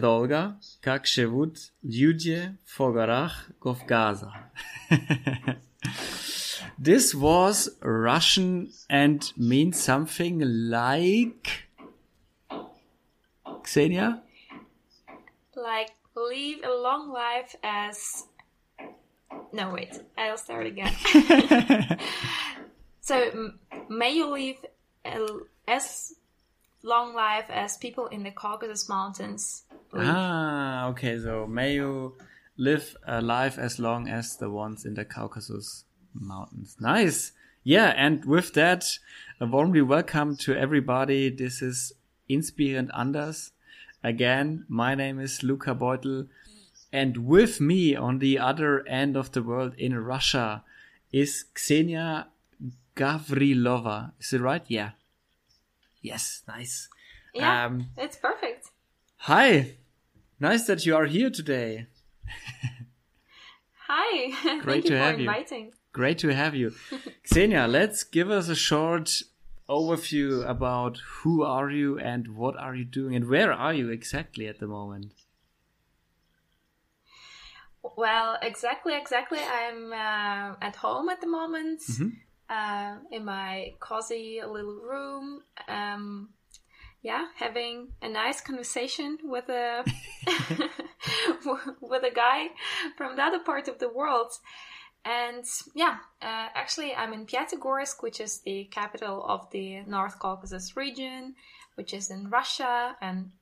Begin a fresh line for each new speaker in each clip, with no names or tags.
Dolga, kak shevut, ljudje v gorah Kavkaza. This was Russian and means something like Xenia?
Like live a long life as no wait i'll start again so may you live as long life as people in the caucasus mountains.
Ah, okay. So may you live a life as long as the ones in the Caucasus Mountains. Nice. Yeah, and with that, a warmly welcome to everybody. This is Inspirant Anders. Again, my name is Luca Beutel. And with me on the other end of the world in Russia is Xenia Gavrilova. Is it right? Yeah. Yes, nice.
yeah
Um,
it's perfect
Hi. Nice that you are here today.
hi
Great
thank you
to
for
have you.
inviting
Great to have you. Xenia, let's give us a short overview about who are you and what are you doing and where are you exactly at the moment?
well exactly exactly i'm uh, at home at the moment
Mhm.
Uh, in my cozy little room um, yeah having a nice conversation with a with a guy from the other part of the world. And yeah uh, actually i'm in pyatigorsk which is the capital of the north caucasus region which is in russia. And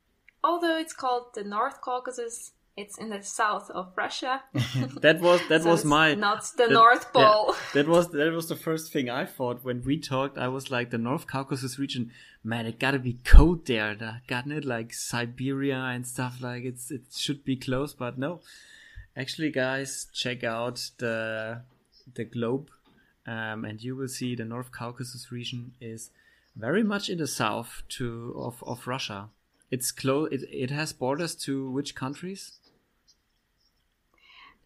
although it's called the north caucasus it's in the south of russia
That was that
So
was my
not the
that-
north
yeah,
pole
that was that was the first thing I thought when we talked. I was like the North Caucasus region. Man, it gotta be cold there, gotten it like Siberia and stuff like it's it should be close, but no. Actually, guys, check out the the globe, um, and you will see the North Caucasus region is very much in the south to of of Russia. It's close. It, it has borders to which countries?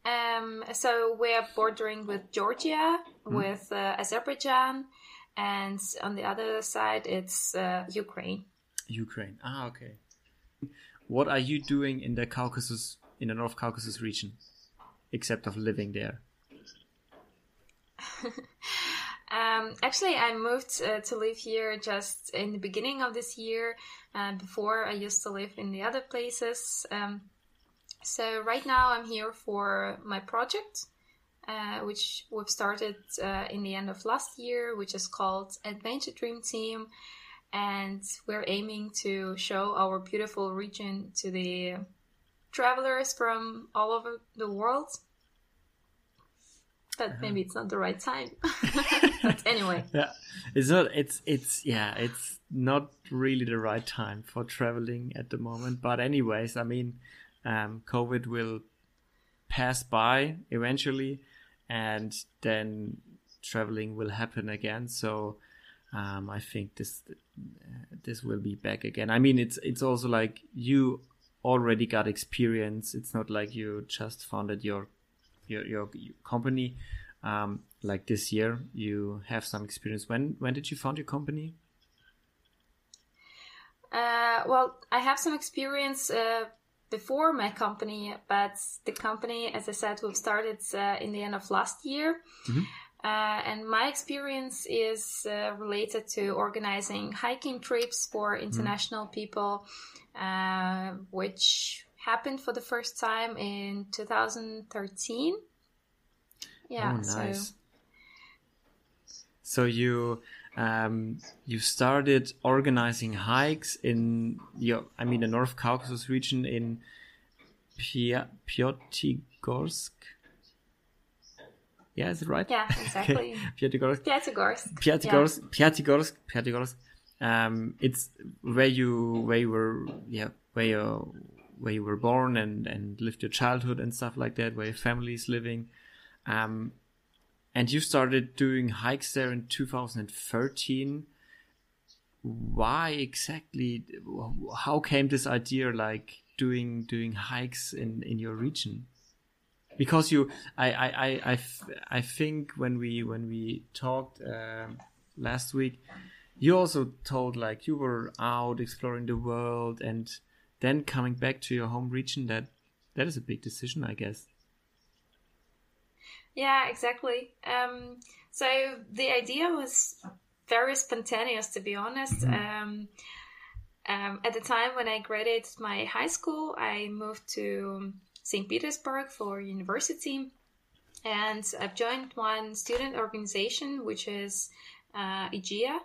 Um, so we're bordering with Georgia,
Hmm.
with uh, Azerbaijan, and on the other side it's uh, Ukraine.
Ukraine. Ah, okay. What are you doing in the Caucasus, in the North Caucasus region, except of living there?
Um, actually, I moved uh, to live here just in the beginning of this year. Uh, before, I used to live in the other places. Um, so right now, I'm here for my project, uh, which we've started uh, in the end of last year, which is called Adventure Dream Team, and we're aiming to show our beautiful region to the travelers from all over the world. But maybe it's not the right time. but anyway.
Yeah, it's not. It's it's yeah. It's not really the right time for traveling at the moment. But anyways, I mean, um, COVID will pass by eventually, and then traveling will happen again. So um, I think this this will be back again. I mean, it's it's also like you already got experience. It's not like you just founded your your your, your company um, like this year. You have some experience. When when did you found your company?
Uh, well, I have some experience uh, before my company, but the company, as I said, we've started uh, in the end of last year. Uh, and my experience is uh, related to organizing hiking trips for international people, uh, which happened for the first time in 2013. Yeah,
oh,
so
nice. So you um, you started organizing hikes in your, I mean, the North Caucasus region in Pyatigorsk. Yeah, is it right?
yeah, exactly.
Pyatigorsk.
Pyatigorsk.
Pyatigorsk, Pyatigorsk, Pyatigorsk. Um, it's where you where you were yeah where you where you were born and and lived your childhood and stuff like that. Where your family is living. Um, and you started doing hikes there in 2013. Why exactly? How came this idea like doing doing hikes in in your region? because you I I I I think when we when we talked um last week you also told like you were out exploring the world and then coming back to your home region, that that is a big decision, I guess.
Yeah, exactly. Um, so the idea was very spontaneous, to be honest. Mm-hmm. Um, um, at the time when I graduated my high school, I moved to St. Petersburg for university, and I've joined one student organization, which is uh, EGEA,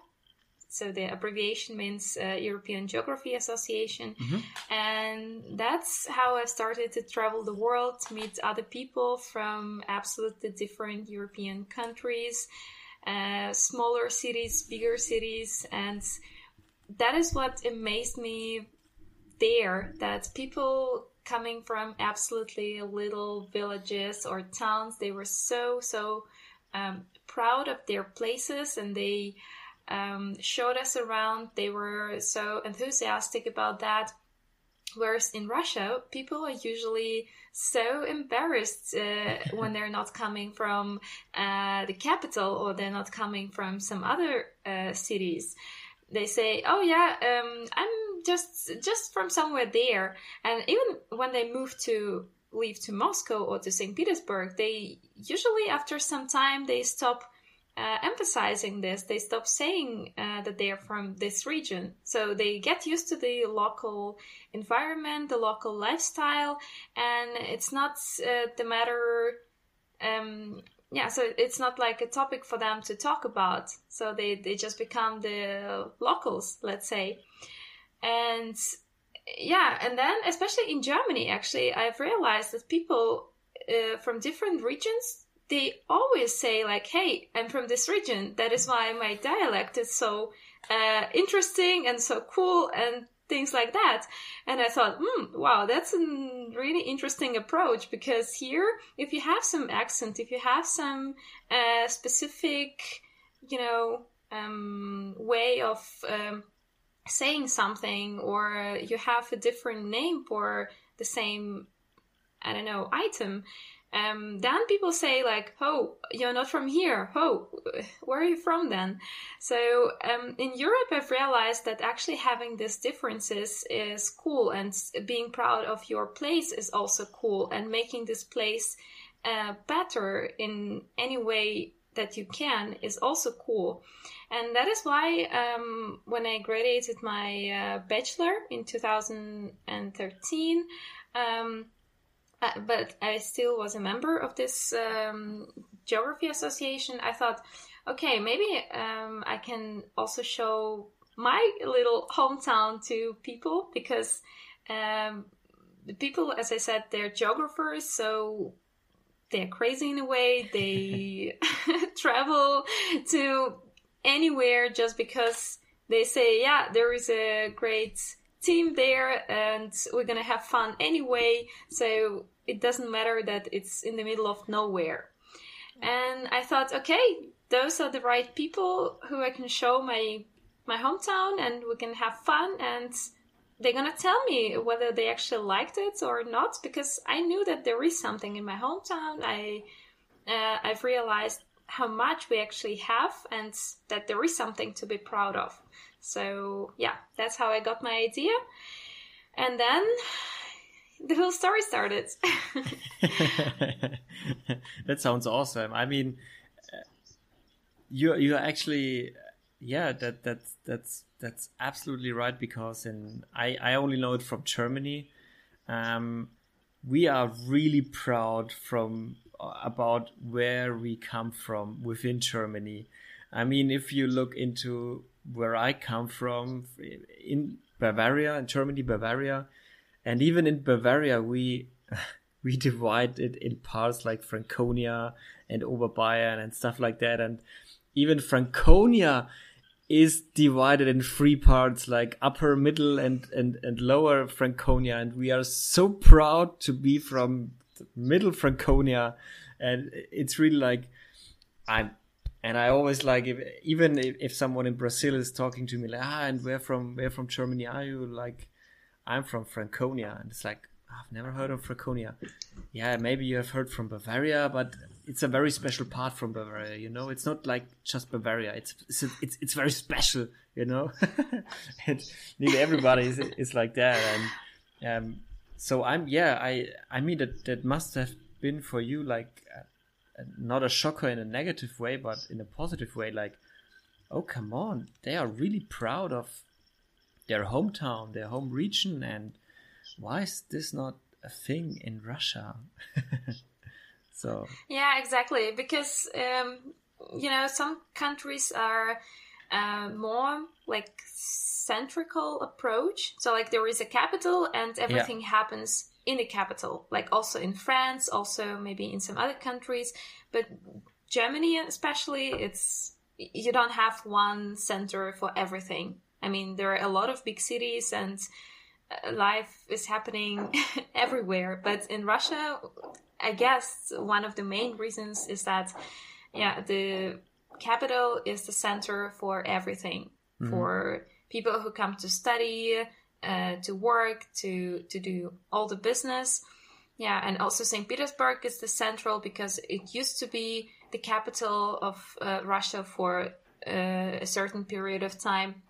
so the abbreviation means uh, European Geography Association. Mm-hmm. And that's how I started to travel the world, meet other people from absolutely different European countries, uh, smaller cities, bigger cities. And that is what amazed me there that people coming from absolutely little villages or towns, they were so, so um, proud of their places and they um, showed us around. They were so enthusiastic about that. Whereas in Russia, people are usually so embarrassed uh, when they're not coming from uh, the capital or they're not coming from some other uh, cities. They say, "Oh yeah, um, I'm just just from somewhere there." And even when they move to leave to Moscow or to St. Petersburg, they usually after some time they stop uh, emphasizing this, they stop saying uh, that they are from this region. So they get used to the local environment, the local lifestyle, and it's not uh, the matter. Um, yeah, so it's not like a topic for them to talk about. So they, they just become the locals, let's say. And yeah, and then especially in Germany, actually, I've realized that people uh, from different regions they always say like, "Hey, I'm from this region. That is why my dialect is so uh, interesting and so cool and things like that." And I thought, hmm, wow, that's a really interesting approach because here, if you have some accent, if you have some uh, specific, you know, um, way of um, saying something, or you have a different name for the same, I don't know, item um, then people say like, "Oh, you're not from here. Oh, where are you from then?" So um, in Europe, I've realized that actually having these differences is cool, and being proud of your place is also cool, and making this place uh, better in any way that you can is also cool. And that is why um, when I graduated my uh, bachelor in 2013. Uh, but I still was a member of this um, geography association. I thought, okay, maybe um, I can also show my little hometown to people because um, the people, as I said, they're geographers, so they're crazy in a way. They travel to anywhere just because they say, yeah, there is a great team there and we're gonna have fun anyway so it doesn't matter that it's in the middle of nowhere. And i thought okay those are the right people who i can show my my hometown and we can have fun and they're gonna tell me whether they actually liked it or not because i knew that there is something in my hometown. I uh, i've realized how much we actually have and that there is something to be proud of. So yeah, that's how I got my idea. And then the whole story started.
that sounds awesome. I mean, you you are actually yeah that that's that's that's absolutely right because in I I only know it from Germany. Um, we are really proud from uh, about where we come from within Germany. I mean, if you look into where I come from in Bavaria, in Germany, Bavaria, and even in Bavaria, we we divide it in parts like Franconia and Oberbayern and stuff like that, and even Franconia is divided in three parts like upper middle and and and lower franconia. And we are so proud to be from middle franconia. And it's really like i'm and I always like if, even if, if someone in Brazil is talking to me like ah and where from where from Germany are you? Like I'm from Franconia and it's like I've never heard of Franconia. Yeah maybe you have heard from Bavaria but it's a very special part from Bavaria you know? It's not like just Bavaria. It's it's it's, it's very special you know? And nearly everybody is, is like that and um, so I'm yeah I I mean that that must have been for you like uh, not a shocker in a negative way, but in a positive way. Like, oh come on, they are really proud of their hometown, their home region, and why is this not a thing in Russia? so
yeah, exactly because um, you know some countries are uh, more like centrical approach. So like there is a capital and everything yeah. happens in the capital, like also in France, also maybe in some other countries, but Germany especially, it's you don't have one center for everything. I mean, there are a lot of big cities and uh, life is happening everywhere, but in Russia, I guess one of the main reasons is that yeah, the capital is the center for everything mm-hmm. for people who come to study, uh, to work, to to do all the business. Yeah, and also St. Petersburg is the central because it used to be the capital of uh, Russia for uh, a certain period of time,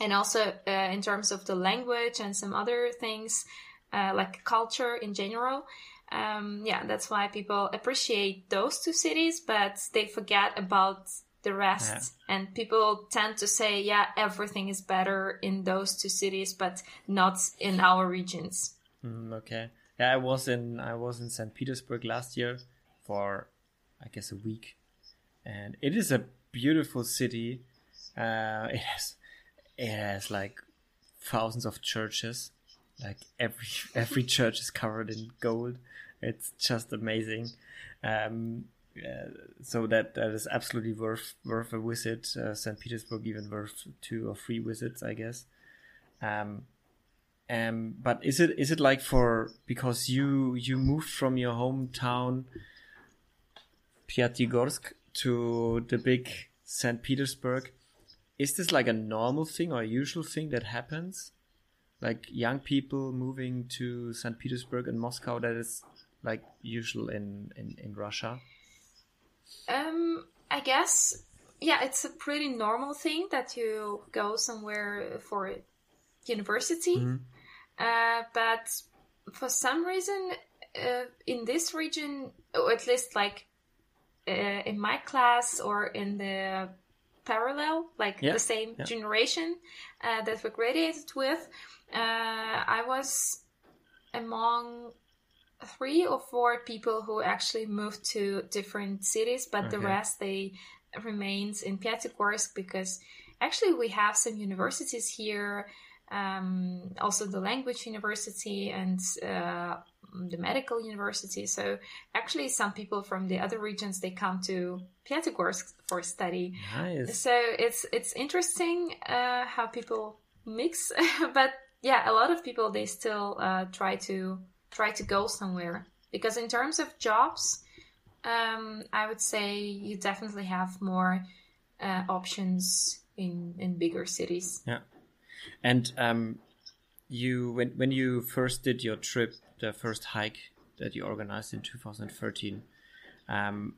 and also uh, in terms of the language and some other things uh, like culture in general. Um, yeah, that's why people appreciate those two cities, but they forget about the rest. Yeah. And people tend to say, yeah, everything is better in those two cities, but not in our regions.
Mm, okay. Yeah, I was in I was in St. Petersburg last year for I guess a week, and it is a beautiful city. Uh, it has it has like thousands of churches. Like every every church is covered in gold. It's just amazing. Um, uh, so that that is absolutely worth worth a visit. Uh, St. Petersburg even worth two or three visits, I guess. Um, um, but is it is it like for because you you moved from your hometown Piatigorsk to the big St. Petersburg? Is this like a normal thing or a usual thing that happens? Like young people moving to St. Petersburg and Moscow that is like usual in, in, in Russia?
Um, I guess yeah, it's a pretty normal thing that you go somewhere for university. Mm-hmm. Uh, but for some reason, uh, in this region, or at least like uh, in my class or in the parallel, like yeah. the same yeah. generation uh, that we graduated with, uh, I was among three or four people who actually moved to different cities, but okay. the rest they remains in Pyatigorsk because actually we have some universities here, um, also the language university and uh, the medical university. So actually, some people from the other regions they come to Pyatigorsk for study.
Nice.
So it's it's interesting uh, how people mix, but yeah, a lot of people they still uh, try to try to go somewhere. Because in terms of jobs, um, I would say you definitely have more uh, options in in bigger cities.
Yeah, and um, you when when you first did your trip, the first hike that you organized in 2013, um,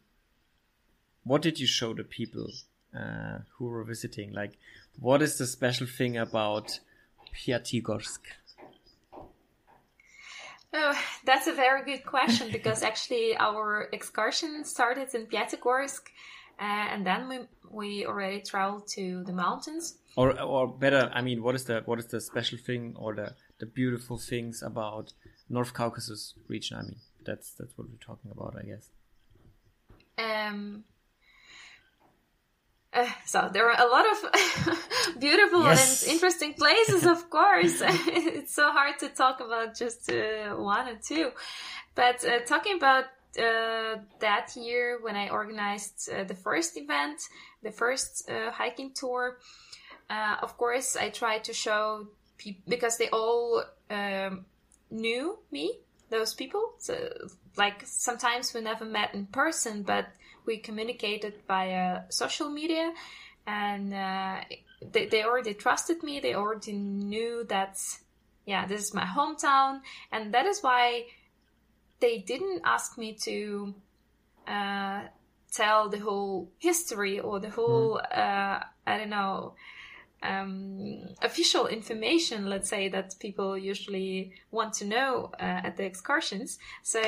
what did you show the people uh, who were visiting? Like, what is the special thing about Pyatigorsk?
Oh, that's a very good question because actually our excursion started in Pyatigorsk uh, and then we, we already traveled to the mountains.
Or, or better, I mean, what is the what is the special thing or the, the beautiful things about North Caucasus region? I mean, that's that's what we're talking about, I guess.
Um, uh, so there are a lot of beautiful yes. and interesting places, of course. it's so hard to talk about just uh, one or two. But uh, talking about uh, that year when I organized uh, the first event, the first uh, hiking tour, of course, I tried to show people because they all um, knew me, those people. So, like, sometimes we never met in person, but we communicated via social media and uh, they, they already trusted me they already knew that yeah this is my hometown and that is why they didn't ask me to uh, tell the whole history or the whole mm. uh, i don't know um, official information, let's say, that people usually want to know uh, at the excursions. So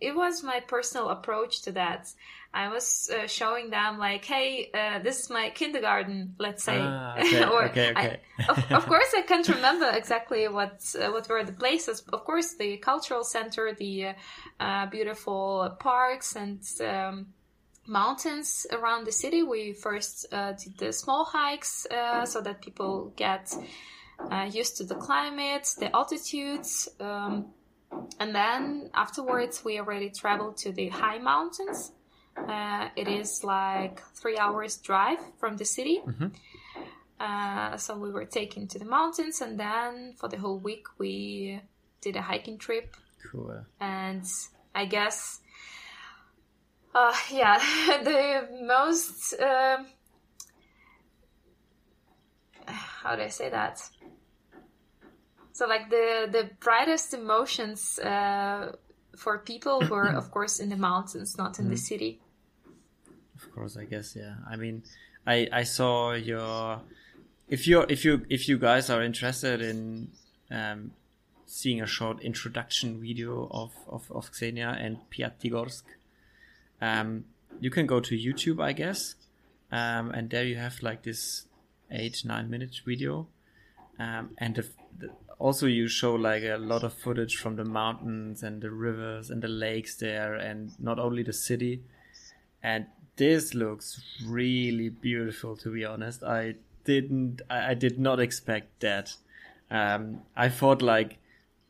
it was my personal approach to that. I was uh, showing them like, "Hey, uh, this is my kindergarten," let's say.
Ah, okay,
or
okay, okay.
I, of, of course, I can't remember exactly what uh, what were the places. Of course, the cultural center, the uh, beautiful parks, and um, mountains around the city. We first uh, did the small hikes uh, so that people get uh, used to the climate, the altitudes. Um, and then afterwards, we already traveled to the high mountains. Uh, it is like three hours drive from the city. Uh, so we were taken to the mountains, and then for the whole week we did a hiking trip.
Cool.
And I guess, uh, yeah, the most um how do I say that? So like the the brightest emotions uh, for people who are of course in the mountains, not in the city.
Of course, I guess. Yeah. I mean, I I saw your. If you if you if you guys are interested in um, seeing a short introduction video of of, of Xenia and Piatigorsk, um, you can go to YouTube, I guess, um, and there you have like this eight nine minute video, um, and the, the, also you show like a lot of footage from the mountains and the rivers and the lakes there, and not only the city, and this looks really beautiful. To be honest, I didn't I, I did not expect that. Um, I thought like,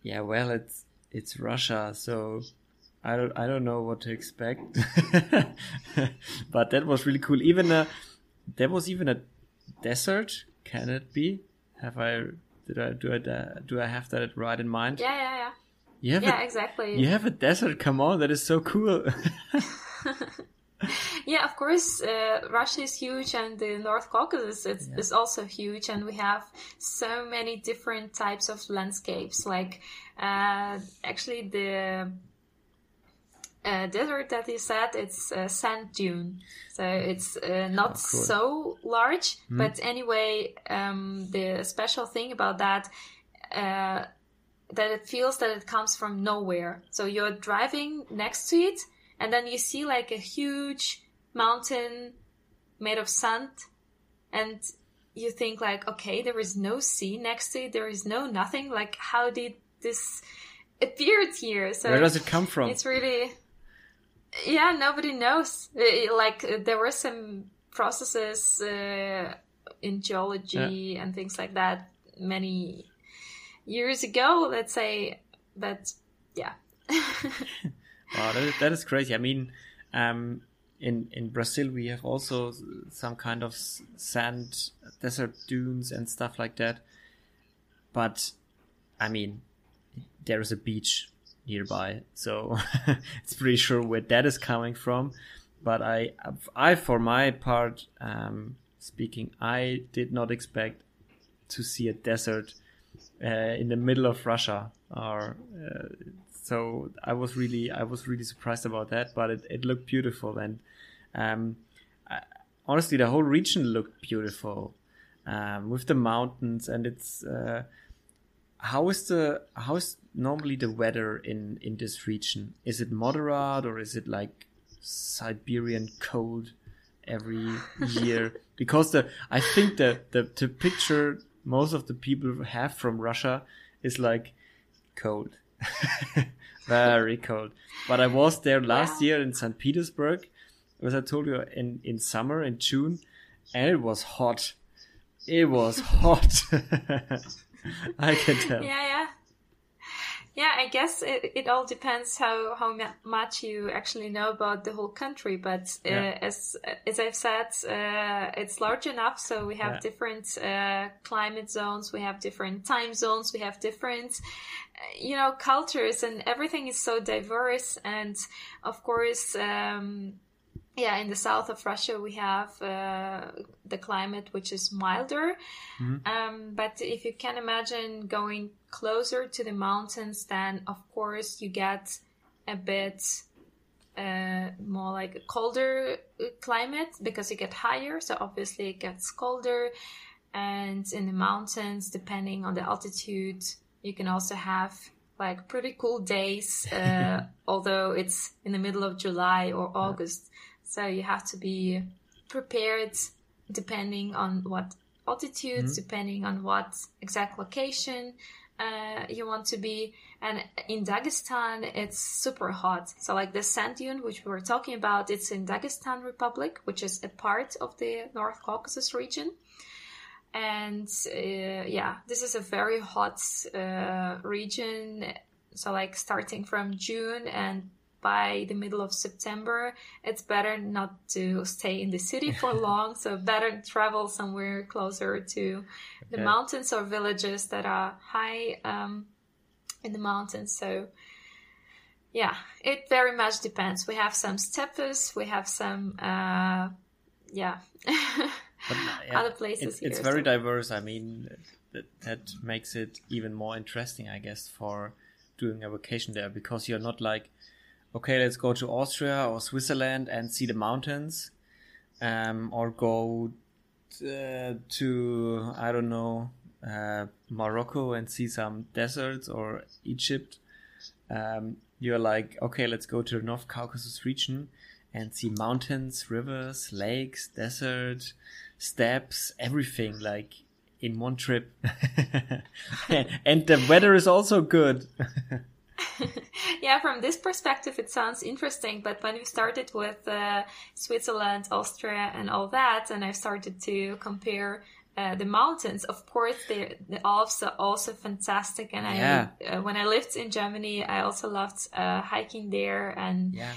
yeah, well, it's it's Russia, so I don't I don't know what to expect. but that was really cool. Even a there was even a desert. Can it be? Have I did I do I do I have that right in mind?
Yeah, yeah, yeah.
You have
Yeah,
a,
exactly.
you have a desert. Come on, that is so cool.
Yeah, of course, uh, Russia is huge, and the North Caucasus is, is also huge, and we have so many different types of landscapes. Like, uh, actually, the uh, desert that you said, it's a sand dune, so it's uh, not
Oh, cool.
so large. But anyway, um, the special thing about that. Uh, that it feels that it comes from nowhere. So you're driving next to it, and then you see like a huge mountain made of sand, and you think like, okay, there is no sea next to it. There is no nothing. Like, how did this appear here? So
Where does it come from?
it's really, yeah, nobody knows. Like there were some processes uh, in geology and things like that many years ago. Let's say, but yeah,
Wow, that is, that is crazy. I mean, um, in in Brazil we have also some kind of sand desert dunes and stuff like that. But I mean, there is a beach nearby, so it's pretty sure where that is coming from. But I, I for my part, um, speaking, I did not expect to see a desert uh, in the middle of Russia. Or uh, so I was really I was really surprised about that but it, it looked beautiful. And um, I, honestly the whole region looked beautiful um, with the mountains and it's uh, how is the how is normally the weather in in this region is it moderate or is it like Siberian cold every year because the I think that the the picture most of the people have from Russia is like cold, very cold. But I was there last
Yeah.
year in St. Petersburg, as I told you in in summer in June, and it was hot. It was hot. I can tell.
yeah, yeah. Yeah, I guess it, it all depends how how much you actually know about the whole country. But uh,
Yeah.
as as I've said, uh, it's large enough, so we have
Yeah.
different uh, climate zones, we have different time zones, we have different, uh, you know, cultures, and everything is so diverse. And of course, um, yeah, in the south of Russia, we have uh, the climate which is milder. Um, but if you can imagine going closer to the mountains, then of course you get a bit uh, more like a colder uh, climate because you get higher. So obviously it gets colder. And in the mountains, depending on the altitude, you can also have like pretty cool days, uh, although it's in the middle of July or August. So you have to be prepared depending on what altitude,
Mhm.
depending on what exact location uh, you want to be. And in Dagestan, it's super hot. So, like the sand dune, which we were talking about, it's in Dagestan Republic, which is a part of the North Caucasus region. And uh, yeah, this is a very hot uh, region. So, like starting from June and by the middle of September, it's better not to stay in the city for long. So, better travel somewhere closer to the
Okay.
mountains or villages that are high um, in the mountains. So, yeah, it very much depends. We have some steppes, we have some, uh, yeah,
But, uh, yeah,
other places
it's,
here.
it's very
so-
diverse. I mean, that, that makes it even more interesting, I guess, for doing a vacation there because you're not like, okay, let's go to Austria or Switzerland and see the mountains, um, or go uh, to I don't know uh, Morocco and see some deserts or Egypt. Um, you're like, okay, let's go to the North Caucasus region and see mountains, rivers, lakes, desert, steppes, everything like in one trip. and the weather is also good.
yeah, from this perspective, it sounds interesting. But when we started with uh, Switzerland, Austria, and all that, and I started to compare uh, the mountains, of course, the, the Alps are also fantastic. And
Yeah.
I, uh, when I lived in Germany, I also loved uh, hiking there, and
yeah.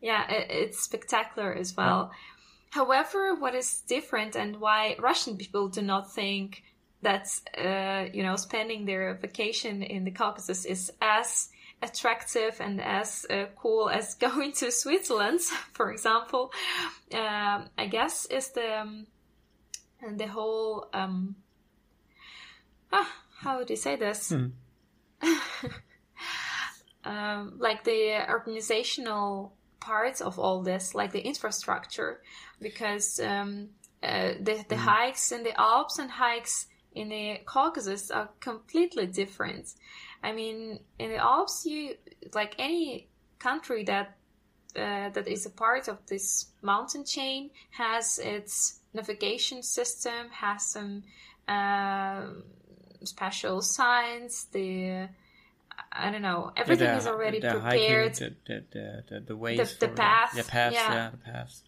yeah, it, it's spectacular as well. However, what is different and why Russian people do not think that uh, you know spending their vacation in the Caucasus is as attractive and as uh, cool as going to Switzerland, for example, um, I guess is the um, the whole um, ah, how would you say this?
Hmm.
um, like the organizational part of all this, like the infrastructure, because um, uh, the the
Mhm.
hikes in the Alps and hikes in the Caucasus are completely different. I mean, in the Alps, you like any country that uh, that is a part of this mountain chain has its navigation system, has some um special signs. The I don't know, everything
Yeah,
is already
the
prepared.
Hiking, the, the, the, the, the ways
the
for
path,
the paths,
yeah.
yeah, the paths.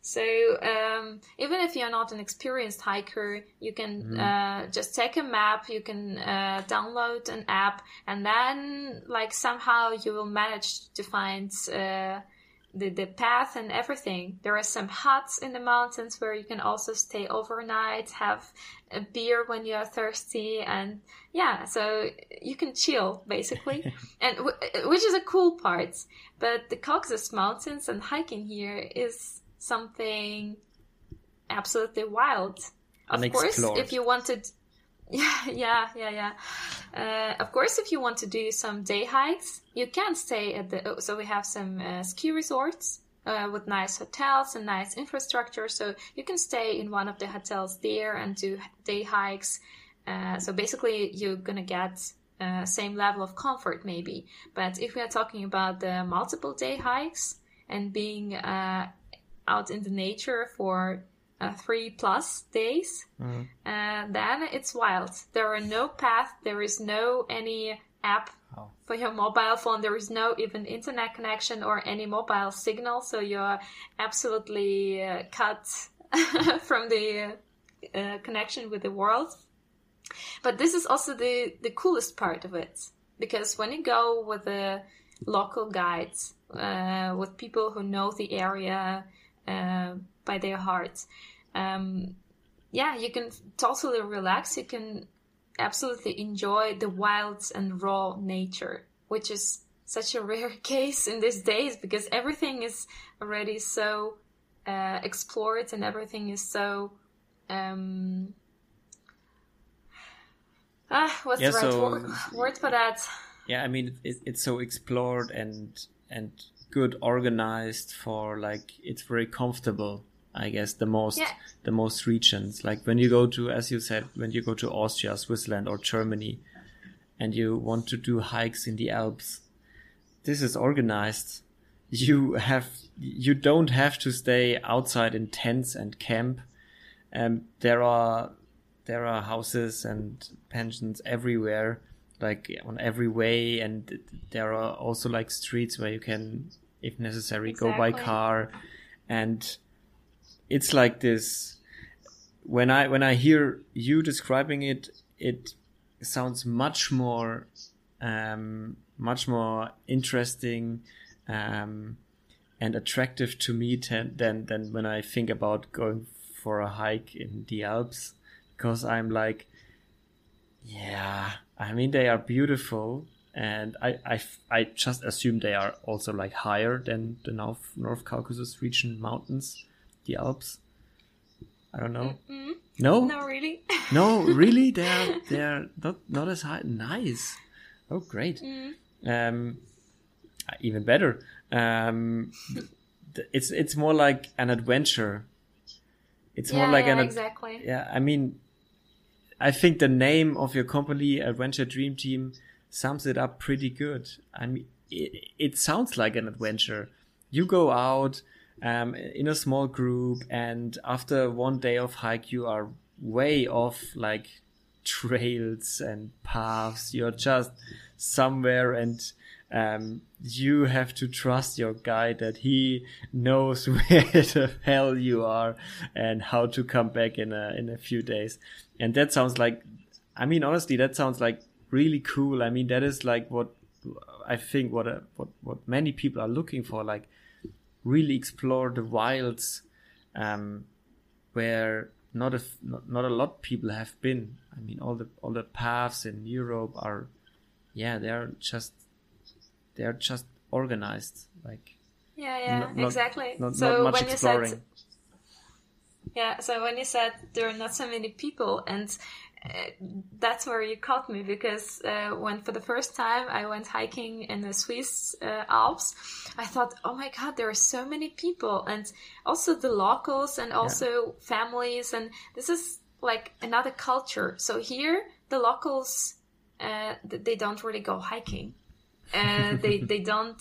So um, even if you're not an experienced hiker, you can
Mhm.
uh, just take a map. You can uh, download an app, and then like somehow you will manage to find uh, the the path and everything. There are some huts in the mountains where you can also stay overnight, have a beer when you are thirsty, and yeah, so you can chill basically, and w- which is a cool part. But the Caucasus Mountains and hiking here is something absolutely wild. Of course, if you wanted, yeah, yeah, yeah, yeah. Uh, of course, if you want to do some day hikes, you can stay at the. So we have some uh, ski resorts uh, with nice hotels and nice infrastructure. So you can stay in one of the hotels there and do day hikes. Uh, so basically, you're gonna get uh, same level of comfort maybe. But if we are talking about the multiple day hikes and being uh, out in the nature for uh, three plus days,
Mhm.
uh, then it's wild. There are no path. There is no any app
Wow.
for your mobile phone. There is no even internet connection or any mobile signal. So you're absolutely uh, cut from the uh, connection with the world. But this is also the, the coolest part of it. Because when you go with the local guides, uh, with people who know the area uh, by their heart, um, yeah, you can totally relax. You can absolutely enjoy the wild and raw nature, which is such a rare case in these days because everything is already so uh, explored and everything is so. Um, ah, what's
Yeah,
the right
so-
word, word for that?
Yeah, I mean, it, it's so explored and and good organized for like it's very comfortable I guess the most
Yeah.
the most regions. Like when you go to, as you said, when you go to Austria, Switzerland, or Germany, and you want to do hikes in the Alps, this is organized. You have you don't have to stay outside in tents and camp. Um, there are there are houses and pensions everywhere, like on every way, and there are also like streets where you can, if necessary, go by car, and it's like this. When I when I hear you describing it, it sounds much more, um, much more interesting, um, and attractive to me than, than than when I think about going for a hike in the Alps, because I'm like, yeah, I mean they are beautiful, and I I, I just assume they are also like higher than the North North Caucasus region mountains, the Alps. I don't know.
Mm,
No,
no, really.
no, really, they are they are not not as high. Nice. Oh, great.
Mm.
Um, even better. Um, it's it's more like an adventure. It's more
yeah,
like
yeah,
an ad-
exactly.
yeah. I mean, I think the name of your company, Adventure Dream Team, sums it up pretty good. I mean, it, it sounds like an adventure. You go out um, in a small group, and after one day of hike, you are way off like trails and paths. You're just somewhere, and um, you have to trust your guide that he knows where the hell you are and how to come back in a in a few days. And that sounds like, I mean, honestly, that sounds like really cool. I mean, that is like what I think what a, what what many people are looking for, like really explore the wilds, um, where not a not, not a lot of people have been. I mean, all the all the paths in Europe are, yeah, they are just they are just organized. Like
Yeah, yeah,
Not- not-
exactly.
not,
so when you said yeah, so when you said there are not so many people, and uh, that's where you caught me because uh, when for the first time I went hiking in the Swiss uh, Alps, I thought, oh my god, there are so many people, and also the locals and also families, and this is like another culture. So here, the locals, uh, they don't really go hiking. Uh, they they don't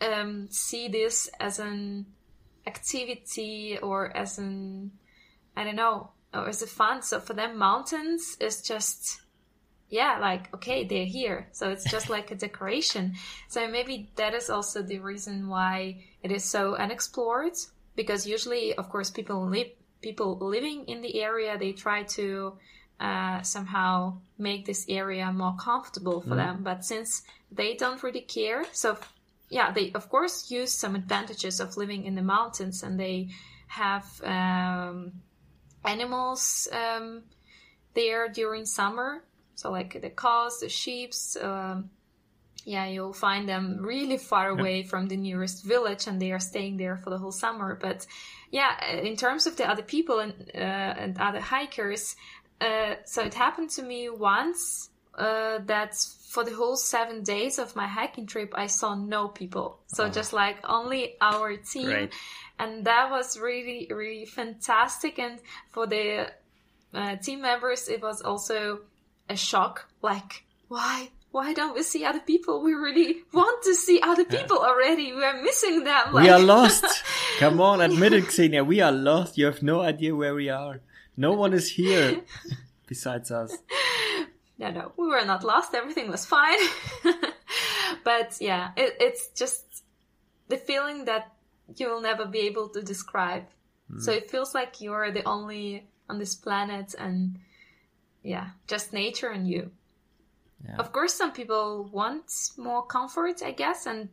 um, see this as an activity or as an I don't know or as a fun. So for them, mountains is just yeah, like okay, they're here. So it's just like a decoration. So maybe that is also the reason why it is so unexplored. Because usually, of course, people live people living in the area they try to uh, somehow make this area more comfortable for them. But since they don't really care, so yeah, they of course use some advantages of living in the mountains, and they have um, animals um, there during summer. So like the cows, the sheep's. Um, yeah, you'll find them really far away from the nearest village, and they are staying there for the whole summer. But yeah, in terms of the other people and uh, and other hikers, uh, so it happened to me once uh, that for the whole seven days of my hiking trip, I saw no people. So just like only our team.
Great.
And that was really, really fantastic. And for the uh, team members, it was also a shock. Like, why? Why don't we see other people? We really want to see other people already. We are missing them.
we are lost. Come on, admit it, Xenia. We are lost. You have no idea where we are. No one is here besides us.
no, no, we were not lost. Everything was fine. but yeah, it, it's just the feeling that you will never be able to describe. Hmm. So it feels like you're the only on this planet and yeah, just nature and you.
Yeah.
Of course, some people want more comfort, I guess, and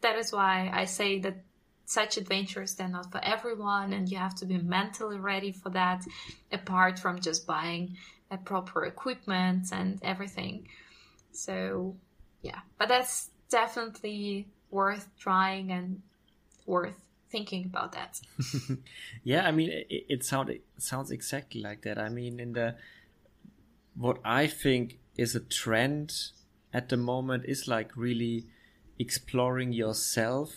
that is why I say that such adventures they're not for everyone, and you have to be mentally ready for that. Apart from just buying a proper equipment and everything, so yeah, but that's definitely worth trying and worth thinking about that.
Yeah, I mean, it, it sound it sounds exactly like that. I mean, in the what I think is a trend at the moment is like really exploring yourself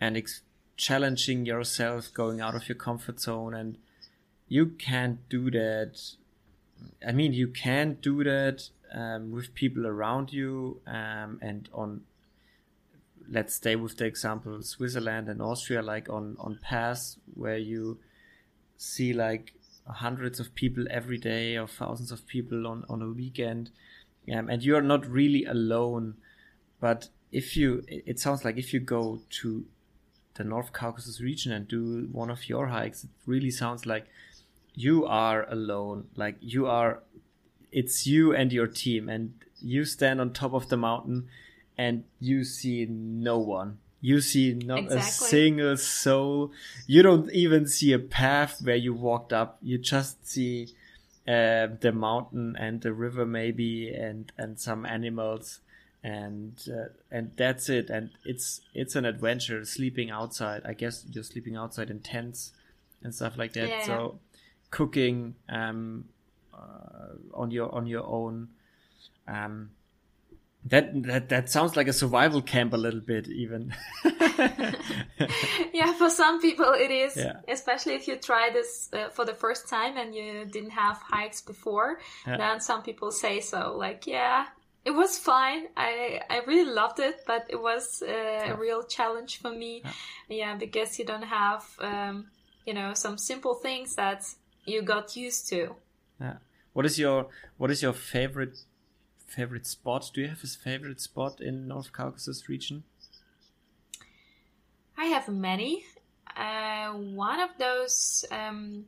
and ex- challenging yourself, going out of your comfort zone, and you can't do that. I mean, you can't do that um, with people around you um, and on. Let's stay with the example Switzerland and Austria, like on on pass where you see like hundreds of people every day or thousands of people on on a weekend, um, and you are not really alone. But if you, it sounds like if you go to the North Caucasus region and do one of your hikes, it really sounds like you are alone. Like you are, it's you and your team, and you stand on top of the mountain and you see no one. You see not exactly. a single soul. You don't even see a path where you walked up. You just see uh, the mountain and the river, maybe, and and some animals and uh, and that's it and it's it's an adventure sleeping outside i guess you're sleeping outside in tents and stuff like that yeah. so cooking um uh, on your on your own um that that that sounds like a survival camp a little bit even
yeah for some people it is yeah. especially if you try this uh, for the first time and you didn't have hikes before yeah. then some people say so like yeah it was fine. I I really loved it, but it was uh, yeah. a real challenge for me. Yeah, yeah because you don't have um, you know some simple things that you got used to.
Yeah. What is your What is your favorite favorite spot? Do you have a favorite spot in North Caucasus region?
I have many. Uh, one of those, um,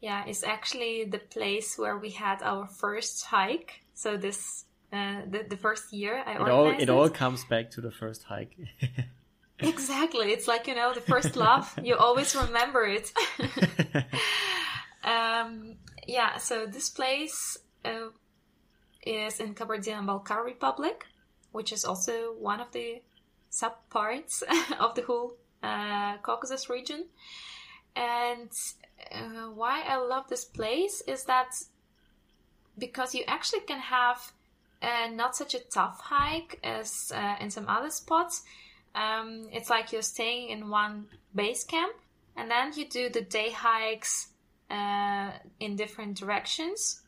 yeah, is actually the place where we had our first hike. So this uh, the, the first year I
it all it, it all comes back to the first hike.
exactly, it's like you know the first love. you always remember it. um, yeah, so this place uh, is in Kabardino-Balkar Republic, which is also one of the sub parts of the whole uh, Caucasus region. And uh, why I love this place is that because you actually can have uh, not such a tough hike as uh, in some other spots. Um, it's like you're staying in one base camp and then you do the day hikes uh, in different directions.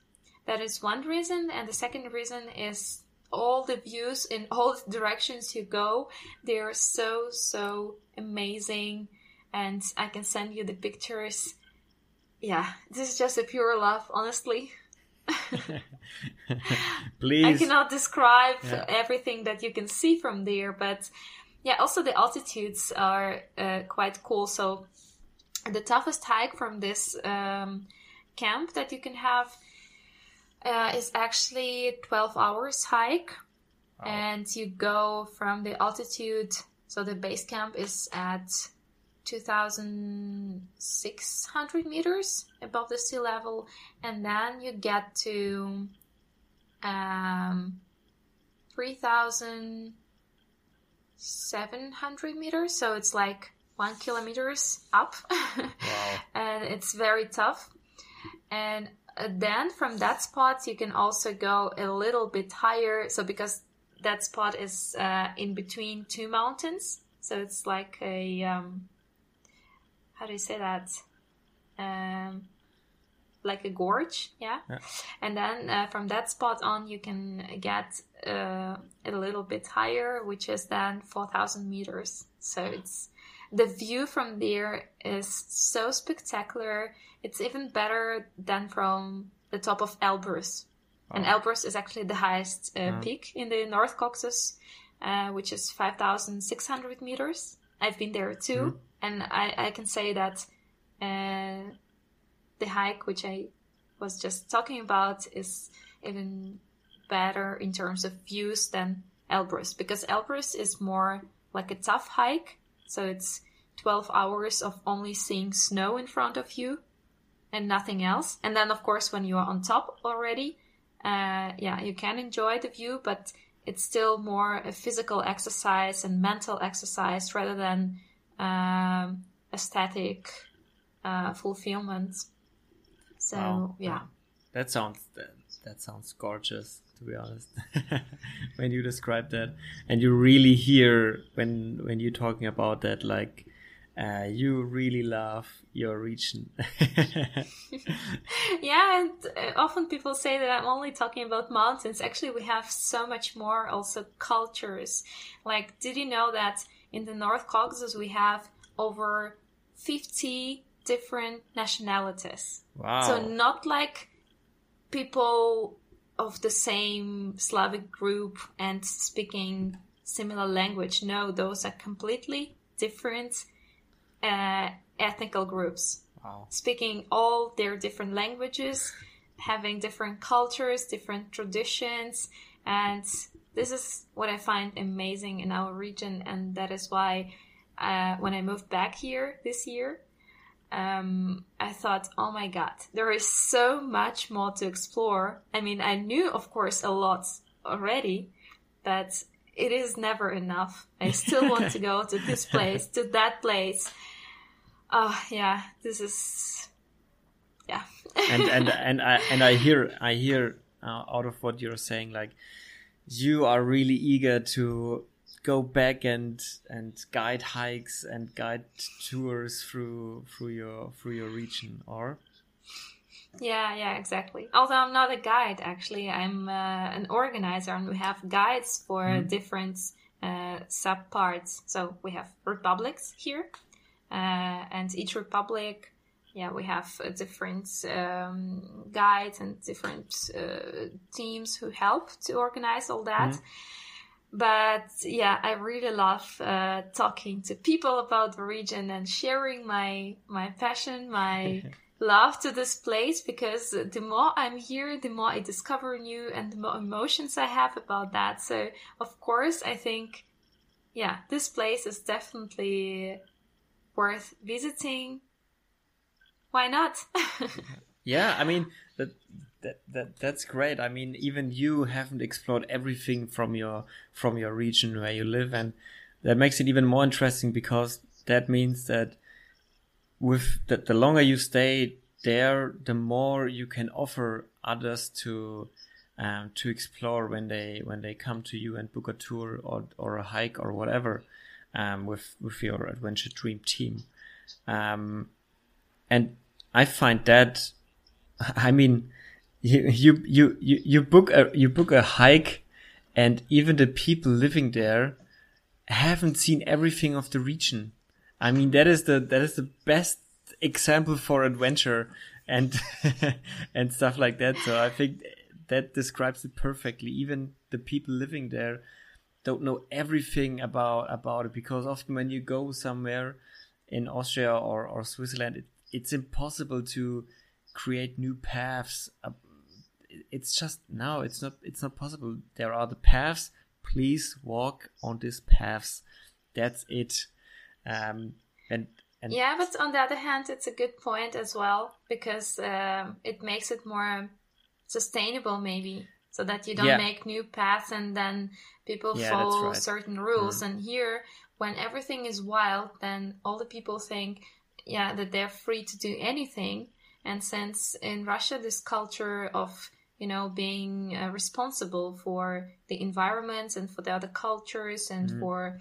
That is one reason. And the second reason is all the views in all directions you go. They're so, so amazing. And I can send you the pictures. Yeah, this is just a pure love, honestly.
Please.
I cannot describe yeah. everything that you can see from there, but yeah, also the altitudes are uh, quite cool. So the toughest hike from this um, camp that you can have uh, is actually 12 hours hike. And you go from the altitude, so the base camp is at 2,600 meters above the sea level, and then you get to um, 3,700 meters. So it's like one kilometers up, wow. and it's very tough. And then from that spot, you can also go a little bit higher. So because that spot is uh, in between two mountains, so it's like a um, how do you say that? Um, like a gorge, yeah. yeah. And then uh, from that spot on, you can get uh, a little bit higher, which is then 4,000 meters. So it's the view from there is so spectacular. It's even better than from the top of Elbrus. Oh. And Elbrus is actually the highest uh, mm. peak in the North Caucasus, uh, which is 5,600 meters. I've been there too. Mm and I, I can say that uh, the hike which I was just talking about is even better in terms of views than Elbrus because Elbrus is more like a tough hike, so it's 12 hours of only seeing snow in front of you and nothing else. And then, of course, when you are on top already, uh, yeah, you can enjoy the view, but it's still more a physical exercise and mental exercise rather than um, aesthetic uh, fulfillment. So wow. yeah,
that sounds that, that sounds gorgeous to be honest when you describe that and you really hear when when you're talking about that like uh, you really love your region.
yeah, and uh, often people say that I'm only talking about mountains. Actually, we have so much more also cultures. Like, did you know that in the North Caucasus we have over 50 different nationalities?
Wow.
So, not like people of the same Slavic group and speaking similar language. No, those are completely different uh, ethnical groups.
Wow.
Speaking all their different languages, having different cultures, different traditions, and this is what I find amazing in our region, and that is why uh, when I moved back here this year, um, I thought, oh my god, there is so much more to explore. I mean, I knew, of course, a lot already, but it is never enough. I still want to go to this place, to that place. Oh yeah, this is yeah.
and and and I and I hear I hear uh, out of what you're saying, like you are really eager to go back and and guide hikes and guide tours through through your through your region, or
yeah, yeah, exactly. Although I'm not a guide, actually, I'm uh, an organizer, and we have guides for mm. different uh, sub parts. So we have republics here, uh, and each republic, yeah, we have different um, guides and different uh, teams who help to organize all that. Mm. But yeah, I really love uh, talking to people about the region and sharing my my passion, my love to this place because the more I'm here, the more I discover new and the more emotions I have about that. So, of course, I think, yeah, this place is definitely worth visiting. Why not?
yeah, I mean, that, that, that, that's great. I mean, even you haven't explored everything from your, from your region where you live. And that makes it even more interesting because that means that with the, the longer you stay there, the more you can offer others to um, to explore when they when they come to you and book a tour or or a hike or whatever um, with with your adventure dream team. Um, and I find that, I mean, you you you you, book a you book a hike, and even the people living there haven't seen everything of the region. I mean, that is the that is the best example for adventure and and stuff like that. So I think that describes it perfectly. Even the people living there don't know everything about about it because often when you go somewhere in Austria or, or Switzerland, it, it's impossible to create new paths. Uh, It's just no, it's not. It's not possible. There are the paths. Please walk on these paths. That's it. Um, and and
yeah, but on the other hand, it's a good point as well because um, it makes it more sustainable, maybe, so that you don't yeah. make new paths and then people yeah, follow right. certain rules. Mm. And here, when everything is wild, then all the people think, yeah, that they're free to do anything. And since in Russia, this culture of you know being uh, responsible for the environments and for the other cultures and mm. for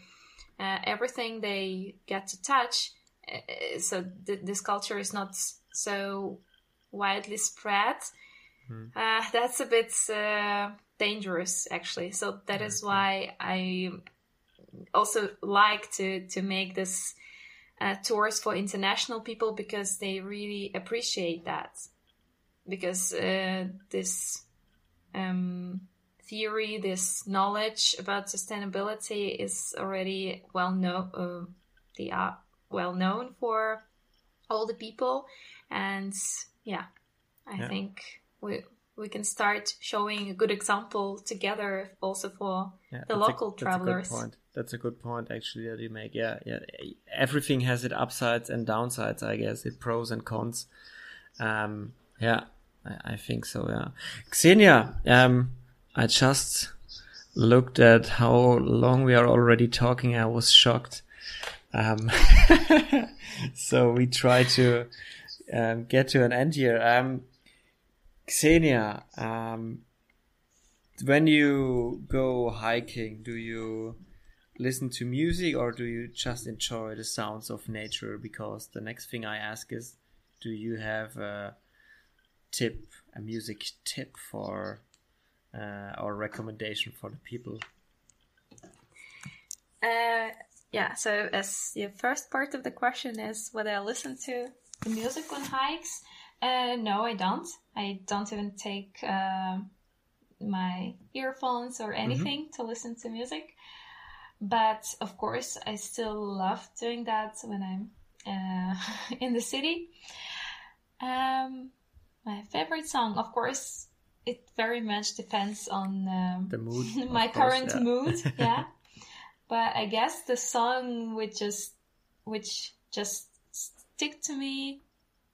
uh, everything they get to touch uh, so th- this culture is not so widely spread. Mm. Uh, that's a bit uh, dangerous, actually. So that is why I also like to to make this uh, tours for international people because they really appreciate that because uh, this um, theory, this knowledge about sustainability is already well known. Uh, the well known for all the people. And yeah i yeah. think we we can start showing a good example together also for yeah, the local
a,
travelers
that's a good point. That's a good point actually that you make. Yeah yeah everything has its upsides and downsides i guess it pros and cons. Um yeah i, I think so yeah xenia um i just looked at how long we are already talking i was shocked um, so we try to um, get to an end here. Um, Xenia, um, when you go hiking, do you listen to music or do you just enjoy the sounds of nature? Because the next thing I ask is, do you have a tip, a music tip for uh, or recommendation for the people?
Uh, yeah. So as the first part of the question is whether I listen to the music on hikes. Uh, no, I don't. I don't even take uh, my earphones or anything mm-hmm. to listen to music. But of course, I still love doing that when I'm uh, in the city. Um, my favorite song, of course, it very much depends on um,
the mood,
my current yeah. mood. Yeah, but I guess the song which just which just stick to me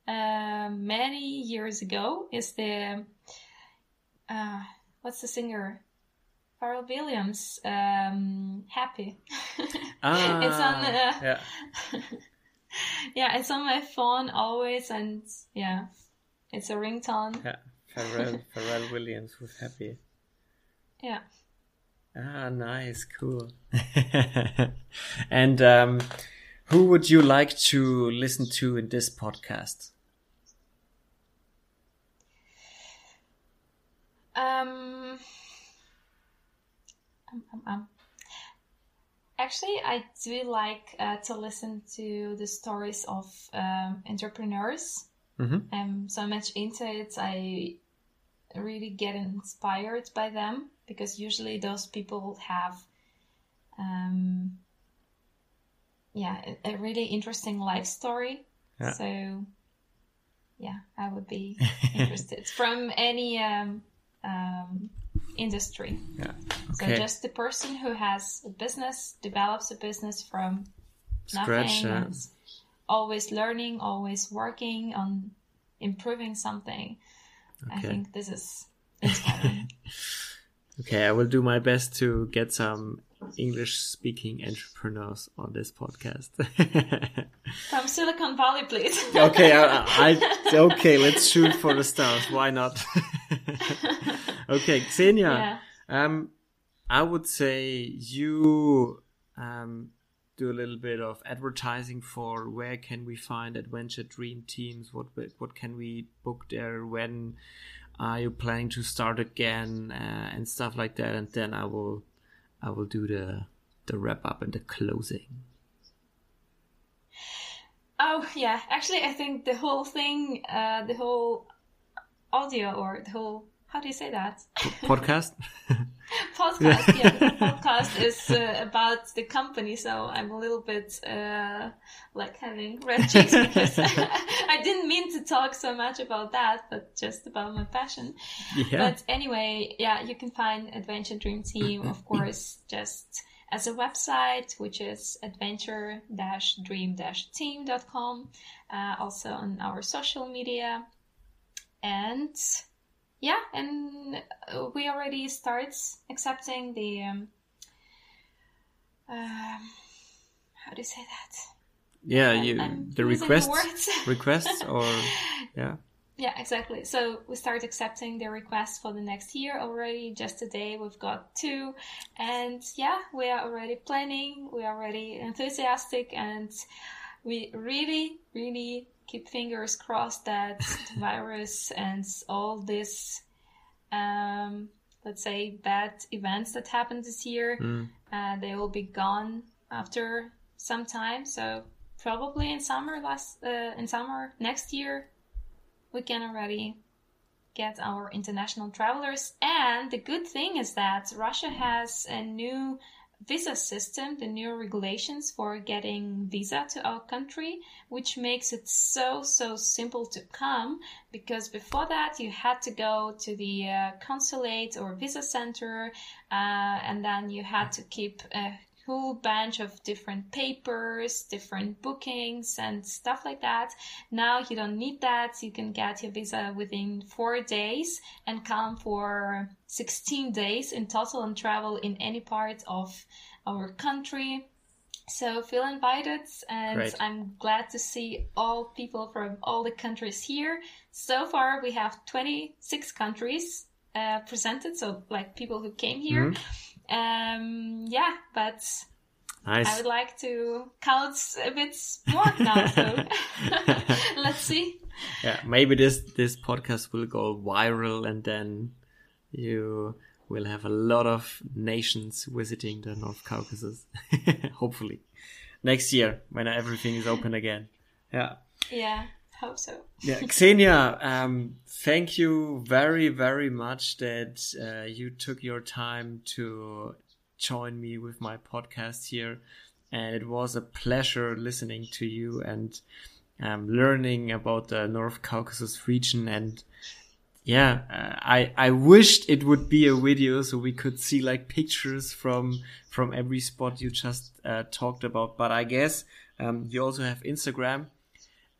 uh, many years ago is the uh, what's the singer Pharrell Williams um, Happy.
ah,
it's on
uh, yeah.
yeah, it's on my phone always, and yeah, it's a ringtone.
Yeah, Pharrell Pharrell Williams with Happy.
Yeah.
Ah, nice, cool. and um, who would you like to listen to in this podcast?
Um, um, um, um. Actually, I do like uh, to listen to the stories of um, entrepreneurs.
Mm-hmm.
I'm so much into it. I really get inspired by them because usually those people have, um, yeah, a, a really interesting life story.
Yeah.
So, yeah, I would be interested from any um, um, industry.
Yeah. Okay.
So just the person who has a business develops a business from
Scratch,
nothing,
yeah.
Always learning, always working on improving something. I think this is inspiring.
Okay, I will do my best to get some English speaking entrepreneurs on this podcast.
From Silicon Valley, please.
okay, I, I okay, let's shoot for the stars. Why not? okay, Xenia.
yeah.
Um, I would say you um, do a little bit of advertising for where can we find Adventure Dream Teams? What what can we book there? When are you planning to start again uh, and stuff like that? And then I will I will do the the wrap up and the closing.
Oh yeah, actually, I think the whole thing, uh, the whole audio or the whole how do you say that?
Podcast.
podcast yeah the podcast is uh, about the company so i'm a little bit uh, like having red cheeks because i didn't mean to talk so much about that but just about my passion.
Yeah.
but anyway yeah you can find adventure dream team of course just as a website which is adventure-dream-team.com uh, also on our social media. And yeah, and uh, we already start accepting the um, um, how do you say that?
yeah,
I'm-
you
I'm
the requests requests or yeah.
Yeah, exactly. So we start accepting the requests for the next year already. Just today we've got two, and yeah, we are already planning. We are already enthusiastic, and we really, really keep fingers crossed that the virus and all this, um, let's say, bad events that happened this year,
Mm.
uh, they will be gone after some time. So probably in summer last uh, in summer next year we can already get our international travelers. And the good thing is that Russia has a new visa system, the new regulations for getting visa to our country, which makes it so, so simple to come. Because before that, you had to go to the uh, consulate or visa center, uh, and then you had to keep a whole bunch of different papers, different bookings, and stuff like that. Now you don't need that. You can get your visa within four days and come for 16 days in total and travel in any part of our country. So feel invited, and
Great.
I'm glad to see all people from all the countries here. So far, we have 26 countries uh, presented, so like people who came here.
Mhm.
Um, yeah, but
Nice.
I would like to count a bit more now. So let's see.
Yeah, maybe this this podcast will go viral, and then you will have a lot of nations visiting the North Caucasus. Hopefully, next year when everything is open again. Yeah.
Yeah, hope so.
Yeah, Xenia, um, thank you very, very much that uh, you took your time to join me with my podcast here. And it was a pleasure listening to you and um, learning about the North Caucasus region. And yeah, uh, I I wished it would be a video so we could see like pictures from from every spot you just uh, talked about. But I guess um, you also have Instagram.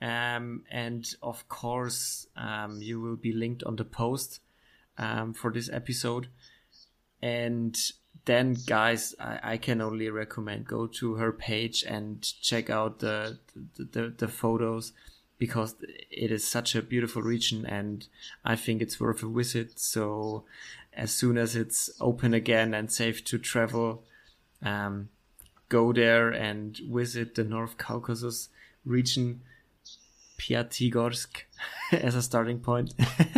Um, and of course, um, you will be linked on the post um, for this episode. And then, guys, I, I, can only recommend go to her page and check out the the, the, the photos because it is such a beautiful region, and I think it's worth a visit. So, as soon as it's open again and safe to travel, um, go there and visit the North Caucasus region Pyatigorsk as a starting point.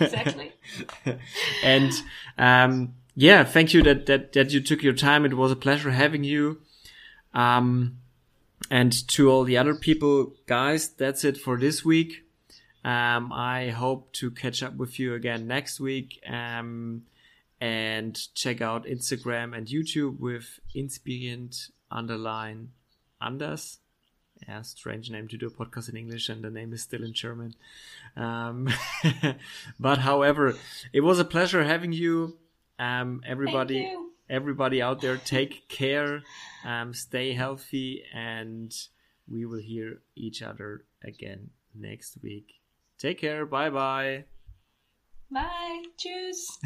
exactly.
and um, yeah, thank you that, that that you took your time. It was a pleasure having you. Um, and to all the other people, guys, that's it for this week. Um, I hope to catch up with you again next week. Um, and check out Instagram and YouTube with Inspiriert underline Anders yeah, strange name to do a podcast in English, and the name is still in German. Um, but however, it was a pleasure having you. Um, everybody,
you.
everybody out there, take care, um, stay healthy, and we will hear each other again next week. Take care. Bye bye.
Bye. Cheers.